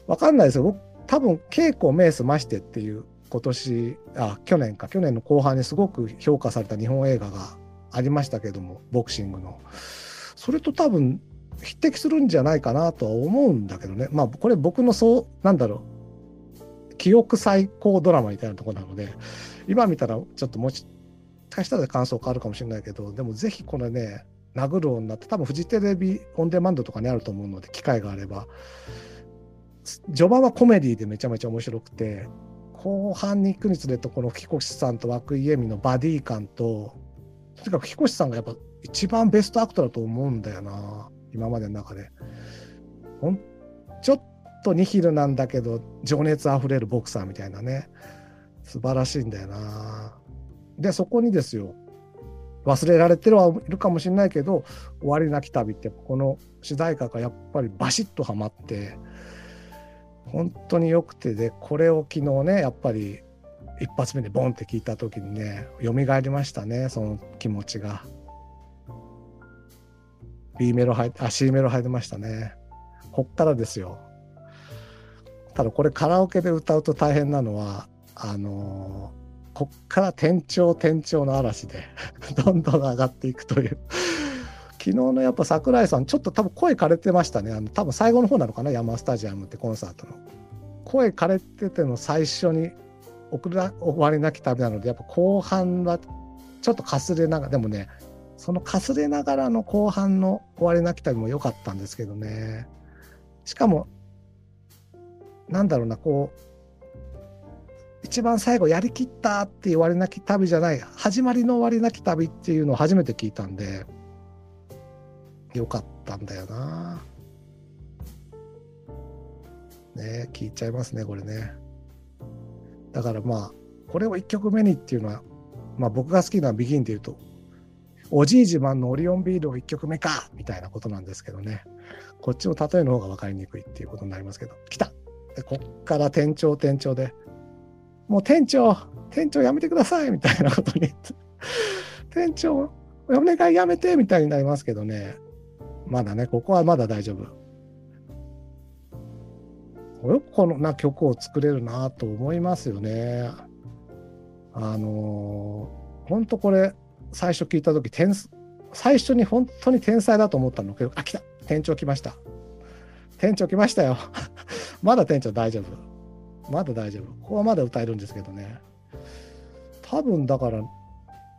わかんないです。よ僕多分稽古メースましてっていう今年あ去年か去年の後半にすごく評価された日本映画がありましたけどもボクシングの。それと多分匹敵するんじゃないかなとは思うんだけどね。まあこれ僕のそうなんだろう。記憶最高ドラマみたいなところなので今見たらちょっともしかしたら感想変わるかもしれないけどでもぜひこれね殴る女って多分フジテレビオンデマンドとかにあると思うので機会があれば。序盤はコメディでめちゃめちゃ面白くて後半に行くにつれてこの吹越さんと涌井絵美のバディ感ととにかく吹越さんがやっぱ一番ベストアクトだと思うんだよな今までの中で。ほんちょっとニヒルなんだけど情熱あふれるボクサーみたいなね素晴らしいんだよな。でそこにですよ忘れられてるはいるかもしれないけど「終わりなき旅」ってこの主題歌がやっぱりバシッとはまって本当によくてでこれを昨日ねやっぱり一発目でボンって聞いた時にね蘇りましたねその気持ちが。B メロ入あ C メロ入りましたね。こっからですよ。ただこれカラオケで歌うと大変なのはあのー、こっから転調転調の嵐で [laughs] どんどん上がっていくという。昨日のやっぱ桜井さん、ちょっと多分声枯れてましたね。あの多分最後の方なのかな、山スタジアムってコンサートの。声枯れてての最初に送ら終わりなき旅なので、やっぱ後半はちょっとかすれながら、でもね、そのかすれながらの後半の終わりなき旅も良かったんですけどね。しかも、なんだろうな、こう、一番最後やりきったっていう終わりなき旅じゃない、始まりの終わりなき旅っていうのを初めて聞いたんで、よかったんだよな。ね聞いちゃいますね、これね。だからまあ、これを1曲目にっていうのは、まあ僕が好きなビギンで言うと、おじい自慢のオリオンビールを1曲目かみたいなことなんですけどね。こっちの例えの方が分かりにくいっていうことになりますけど、来たでこっから店長店長で、もう店長、店長やめてくださいみたいなことに店長、お願いやめてみたいになりますけどね。まだね、ここはまだ大丈夫。よくこのな曲を作れるなと思いますよね。あのー、ほんとこれ、最初聞いた時点最初に本当に天才だと思ったのけど、あ、来た店長来ました。店長来ましたよ。[laughs] まだ店長大丈夫。まだ大丈夫。ここはまだ歌えるんですけどね。多分だから、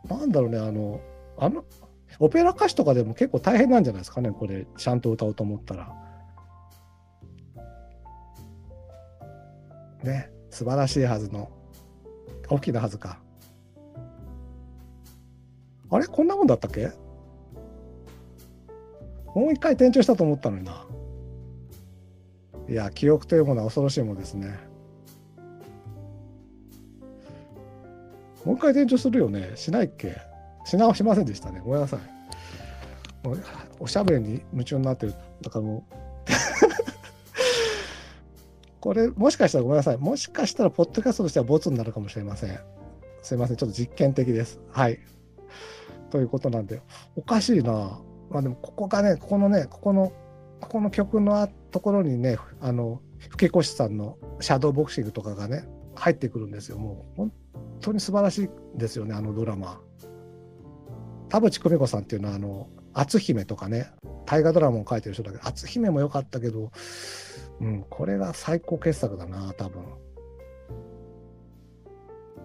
なんだろうね、あの、あの、オペラ歌手とかでも結構大変なんじゃないですかね、これ、ちゃんと歌おうと思ったら。ね、素晴らしいはずの、大きなはずか。あれ？こんなもんだったっけ？もう一回転調したと思ったのにな。いや、記憶というものは恐ろしいものですね。もう一回転調するよね。しないっけ？し直しませんでしたね。ごめんなさい。おしゃべりに夢中になってる。だからもうこれ、もしかしたらごめんなさい。もしかしたら、ポッドキャストとしてはボツになるかもしれません。すいません。ちょっと実験的です。はい。ということなんで、おかしいな。まあでも、ここがね、ここのね、ここの、ここの曲のところにね、あの、吹越さんのシャドーボクシングとかがね、入ってくるんですよ。もう、本当に素晴らしいですよね、あのドラマ。田淵久美子さんっていうのは、あの、篤姫とかね、大河ドラマを書いてる人だけど、篤姫も良かったけど、うん、これが最高傑作だな、多分。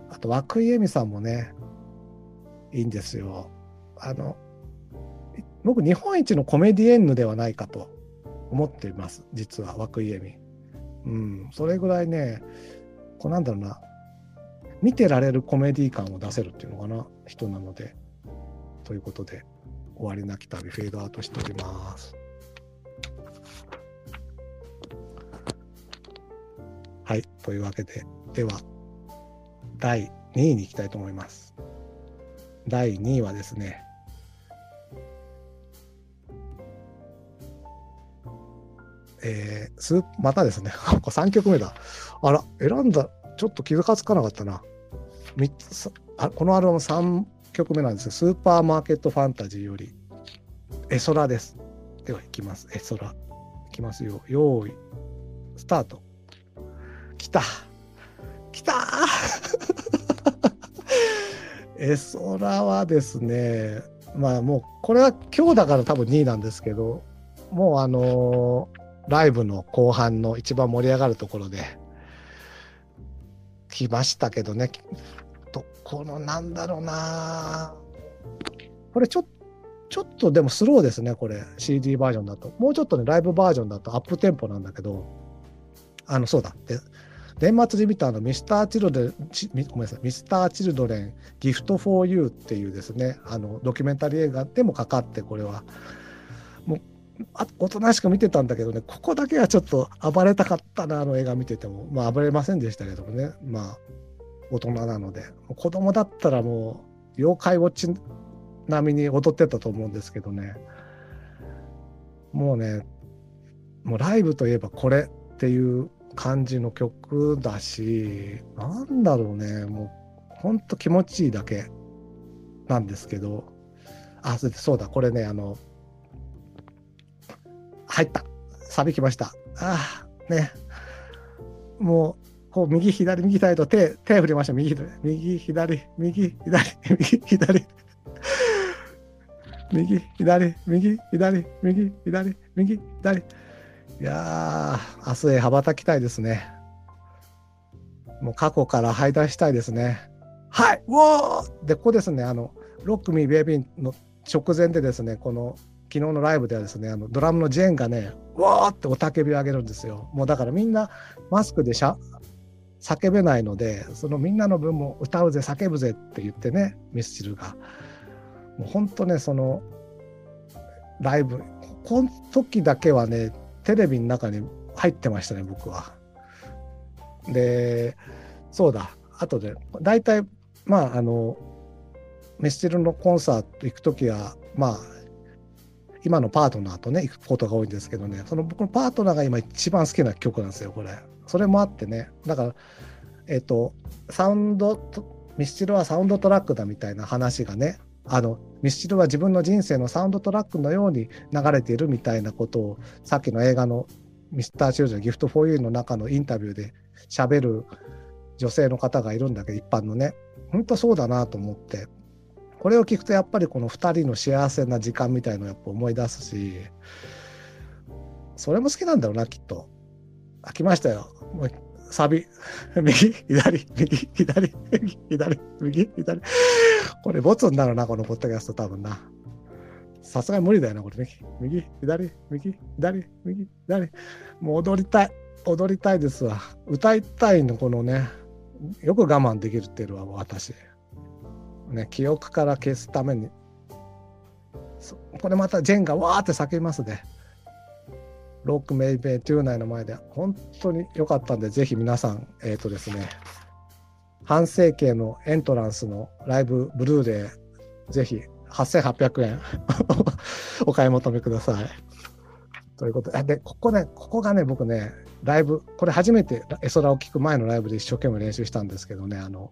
あと、涌井絵美さんもね、いいんですよ。あの、僕、日本一のコメディエンヌではないかと思っています、実は、涌井絵美。うん、それぐらいね、こうなんだろうな、見てられるコメディ感を出せるっていうのかな、人なので。ということで、終わりなき旅、フェードアウトしております。はい、というわけで、では、第2位に行きたいと思います。第2位はですね、えー、スまたですね、[laughs] 3曲目だ。あら、選んだ、ちょっと気がつかなかったな。3つあこのアルバム3曲目なんです、スーパーマーケットファンタジーより、エソラです。では、いきます。エソラ。いきますよ。用意、スタート。来た。来た。エソラはですね、まあもう、これは今日だから多分2位なんですけど、もうあのーライブの後半の一番盛り上がるところで来ましたけどね。とこのなんだろうな。これちょっとちょっとでもスローですねこれ。CD バージョンだと。もうちょっとねライブバージョンだとアップテンポなんだけどあのそうだ。で年末に見たの Mr.Children、ごめんなさい、 Mr.Children、GIFT for you っていうですね、あの、ドキュメンタリー映画でもかかって、これは、もうあおとなしく見てたんだけどね、ここだけはちょっと暴れたかったな、あの映画見てても。まあ暴れませんでしたけどもね、まあ大人なので。子供だったらもう、妖怪ウォッチ並みに踊ってたと思うんですけどね。もうね、もうライブといえばこれっていう感じの曲だし、なんだろうね、もうほんと気持ちいいだけなんですけど、あ、そうだ、これね、あの、入った。サビきました。ああ、ね。もう、こう、右、左、右、左と手、手振りました。右、左、右、[laughs] 左、右、左、右、左。右、左、右、左、右、左、右、左。いやー、明日へ羽ばたきたいですね。もう過去から這い出したいですね。はい、ウォーで、ここですね、あの、ロックミーベイビーの直前でですね、この昨日のライブではですねあのドラムのジェーンがねわーっておたけびを上げるんですよもうだからみんなマスクでしゃ叫べないのでそのみんなの分も歌うぜ叫ぶぜって言ってねミスチルがもうほんとねそのライブこの時だけはねテレビの中に入ってましたね僕は。でそうだ。あとで大体まああのミスチルのコンサート行く時はまあ今のパートナーとね、行くことが多いんですけどね、その僕のパートナーが今一番好きな曲なんですよ、これ。それもあってね、だから、えっ、と、サウンド、ミスチルはサウンドトラックだみたいな話がね、あの、ミスチルは自分の人生のサウンドトラックのように流れているみたいなことを、さっきの映画の Mr.Children GIFT for you の中のインタビューで喋る女性の方がいるんだけど、一般のね、本当そうだなと思って、これを聞くとやっぱりこの2人の幸せな時間みたいのをやっぱ思い出すしそれも好きなんだろうなきっと。あ来ましたよ。もうサビ右左右左右左右左これボツになるなこのポッドキャスト多分な。さすがに無理だよなこれ右右左右左右左もう踊りたい踊りたいですわ歌いたいのこのねよく我慢できるっていうのは私。ね、記憶から消すために。これまたジェンがわーって叫びますね。ロックメイベイトゥーナイの前で本当に良かったんで、ぜひ皆さん、えっ、ー、とですね、半世紀のエントランスのライブブルーレイ、ぜひ8800円 [laughs] お買い求めください。ということで、で、ここね、ここがね、僕ね、ライブ、これ初めて絵空を聞く前のライブで一生懸命練習したんですけどね、あの、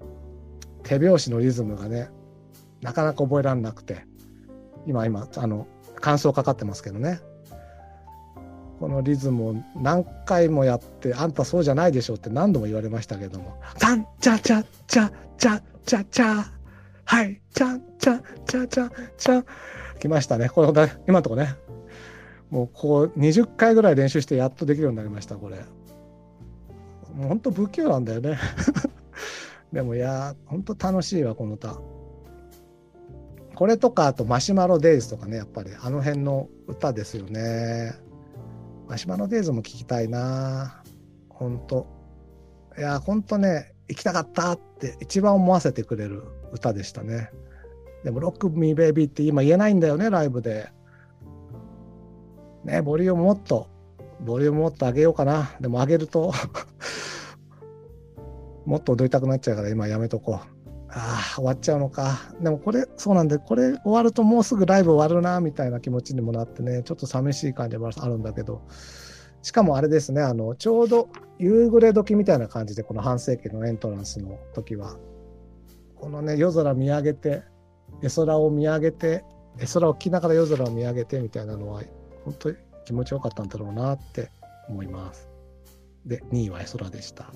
手拍子のリズムがね、なかなか覚えられなくて、今、今、あの、感想かかってますけどね。このリズムを何回もやって、あんたそうじゃないでしょって何度も言われましたけども、タンチャチャチャチャチャチャはい、チャチャチャチャチャ来ましたね。これ、今のとこね、もうこう20回ぐらい練習してやっとできるようになりました、これ。もう本当不器用なんだよね。[laughs] でもいや、本当楽しいわ、この歌。これとか、あとマシュマロデイズとかね、やっぱりあの辺の歌ですよね。マシュマロデイズも聴きたいな。本当いや、本当ね、行きたかったって一番思わせてくれる歌でしたね。でも、ロックミーベイビーって今言えないんだよね、ライブで。ね、ボリュームもっと、ボリュームもっと上げようかな。でも上げると [laughs] もっと踊りたくなっちゃうから今やめとこう。ああ、終わっちゃうのか。でもこれ、そうなんで、これ終わるともうすぐライブ終わるな、みたいな気持ちにもなってね、ちょっと寂しい感じもあるんだけど、しかもあれですね、あの、ちょうど夕暮れ時みたいな感じで、この半世紀のエントランスの時は、このね、夜空見上げて、絵空を見上げて、絵空を着ながら夜空を見上げてみたいなのは、本当に気持ちよかったんだろうなって思います。で、2位は絵空でした。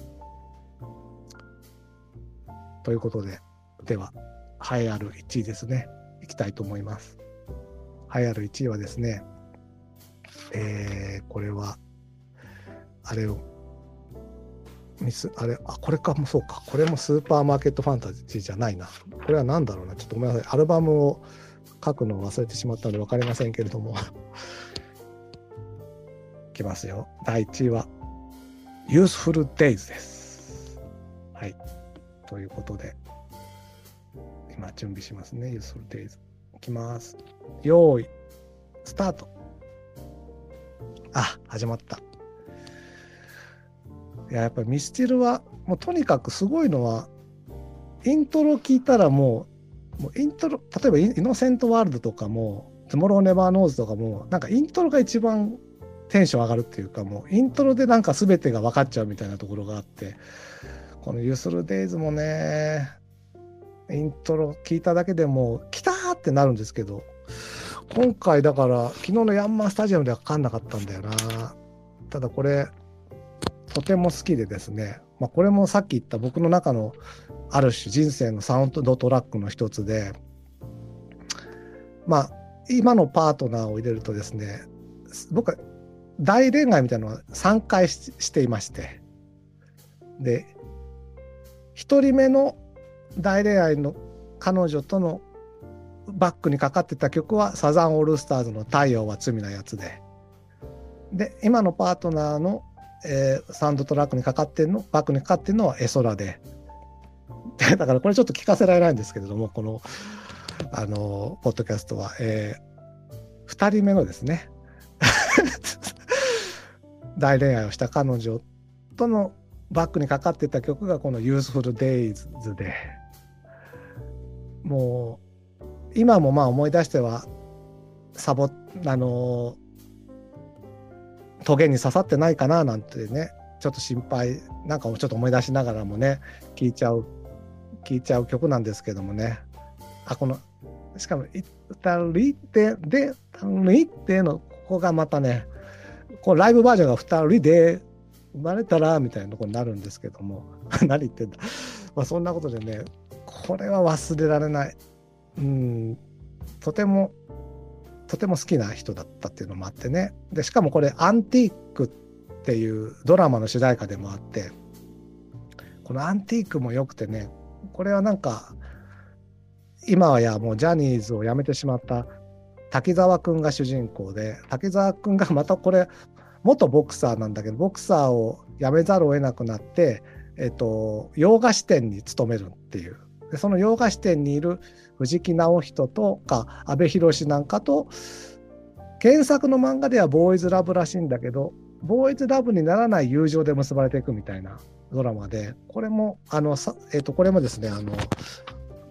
ということで、では、栄えある1位ですね。いきたいと思います。栄えある1位はですね、えー、これは、あれを、ミス、あれ、あ、これかもそうか。これもスーパーマーケットファンタジーじゃないな。これは何だろうな。ちょっとごめんなさい。アルバムを書くのを忘れてしまったので分かりませんけれども。[laughs] いきますよ。第1位は、Useful Days です。はい。ということで、今準備しますね。 Youthful Days。いきます。用意、スタート。あ、始まった。いや、やっぱりミスチルは、もうとにかくすごいのは、イントロ聞いたらもう、もうイントロ、例えば innocent world とかも、 Tomorrow never knows とかも、なんかイントロが一番テンション上がるっていうか、もうイントロでなんか全てが分かっちゃうみたいなところがあって、この「ユースルデイズもねイントロ聞いただけでも来たってなるんですけど今回だから昨日のヤンマースタジアムでは分かんなかったんだよな。ただこれとても好きでですね、まあ、これもさっき言った僕の中のある種人生のサウンドトラックの一つでまあ今のパートナーを入れるとですね僕は大恋愛みたいなのは3回していまして。で1人目の大恋愛の彼女とのバックにかかってた曲はサザンオールスターズの「太陽は罪なやつで」で今のパートナーの、えー、サウンドトラックにかかってるのバックにかかってるのは「絵空で」[laughs] だからこれちょっと聞かせられないんですけれどもこのあのポッドキャストは、えー、2人目のですね。[laughs] 大恋愛をした彼女とのバックにかかってた曲がこの「Useful Days」で。もう今もまあ思い出してはサボあのトゲに刺さってないかななんてねちょっと心配なんかをちょっと思い出しながらもね聴いちゃう聴いちゃう曲なんですけどもね。あこのしかも「歌りって」で「たりって」のここがまたねこうライブバージョンが2人で生まれたらみたいなとこになるんですけども。[laughs] 何言ってんだ、まあ、そんなことでねこれは忘れられない。うん。とてもとても好きな人だったっていうのもあってね。でしかもこれ「アンティーク」っていうドラマの主題歌でもあってこの「アンティーク」もよくてねこれはなんか今はやもうジャニーズを辞めてしまった滝沢くんが主人公で滝沢くんがまたこれ元ボクサーなんだけどボクサーを辞めざるを得なくなって、えっと、洋菓子店に勤めるっていうでその洋菓子店にいる藤木直人とか阿部寛なんかと原作の漫画ではボーイズラブらしいんだけどボーイズラブにならない友情で結ばれていくみたいなドラマでこれもあのさ、えー、とこれもですねあの、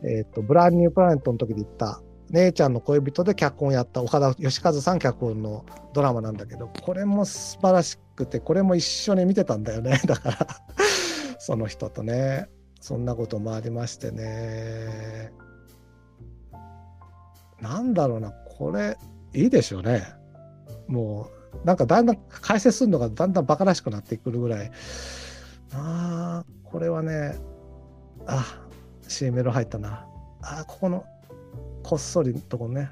えーと、ブランニュープラネットの時で言った姉ちゃんの恋人で脚本やった岡田義和さん脚本のドラマなんだけどこれも素晴らしくてこれも一緒に見てたんだよね。[laughs] だからその人とね。そんなこともありましてね。なんだろうなこれいいでしょうね。もうなんかだんだん解説するのがだんだんバカらしくなってくるぐらい。ああこれはねあ C メロ入ったな。あここのこっそりのとこね。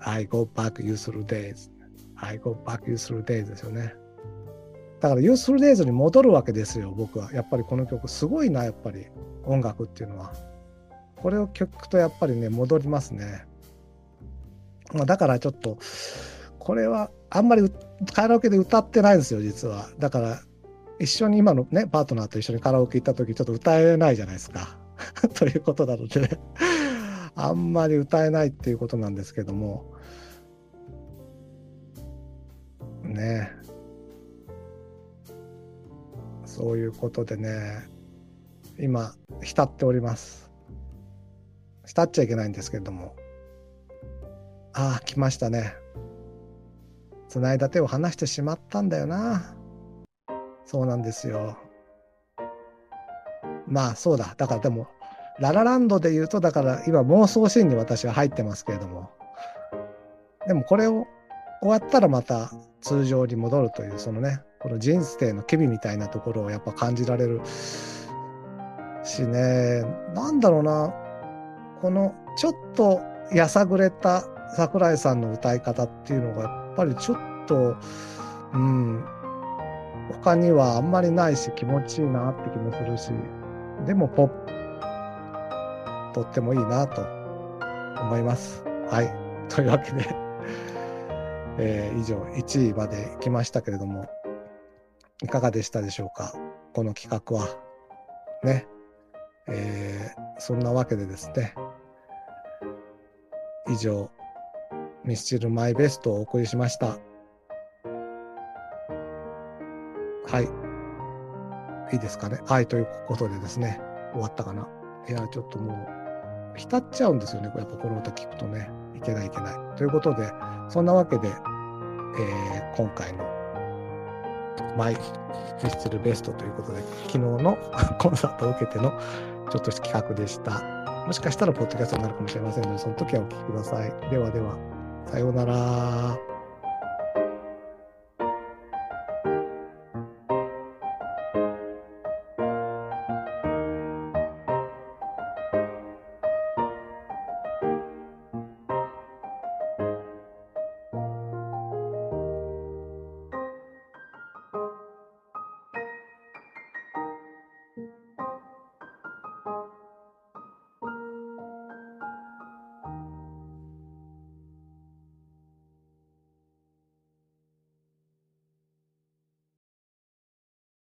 I go back useful days I go back useful days ですよね。だから useful days に戻るわけですよ僕は。やっぱりこの曲すごいなやっぱり。音楽っていうのは。これを聴くとやっぱりね戻りますね、まあ、だからちょっとこれはあんまりカラオケで歌ってないんですよ実は。だから一緒に今のねパートナーと一緒にカラオケ行った時ちょっと歌えないじゃないですか。[laughs] ということなので、ね、あんまり歌えないっていうことなんですけども。ね。そういうことでね今浸っております。浸っちゃいけないんですけれども。ああ来ましたね。つないだ手を離してしまったんだよな。そうなんですよ。まあそうだ。だからでもララランドで言うとだから今妄想シーンに私は入ってますけれども。でもこれを終わったらまた通常に戻るというそのねこの人生の機微みたいなところをやっぱ感じられるしね。なんだろうな。このちょっとやさぐれた桜井さんの歌い方っていうのがやっぱりちょっとうん。他にはあんまりないし気持ちいいなって気もするし。でもポップとってもいいなと思います。はい。というわけで。えー、以上1位まで来ましたけれども。いかがでしたでしょうか？この企画は。ね。えー、そんなわけでですね以上ミスチルマイベストをお送りしました。はい。いいですかね？はい、ということでですね、終わったかな？いや、ちょっともう、浸っちゃうんですよね。やっぱこの歌聞くとね。いけないいけない。ということで、そんなわけで、えー、今回のマイフィッスルベストということで、昨日のコンサートを受けてのちょっとした企画でした。もしかしたらポッドキャストになるかもしれませんので、その時はお聞きください。ではでは、さようなら。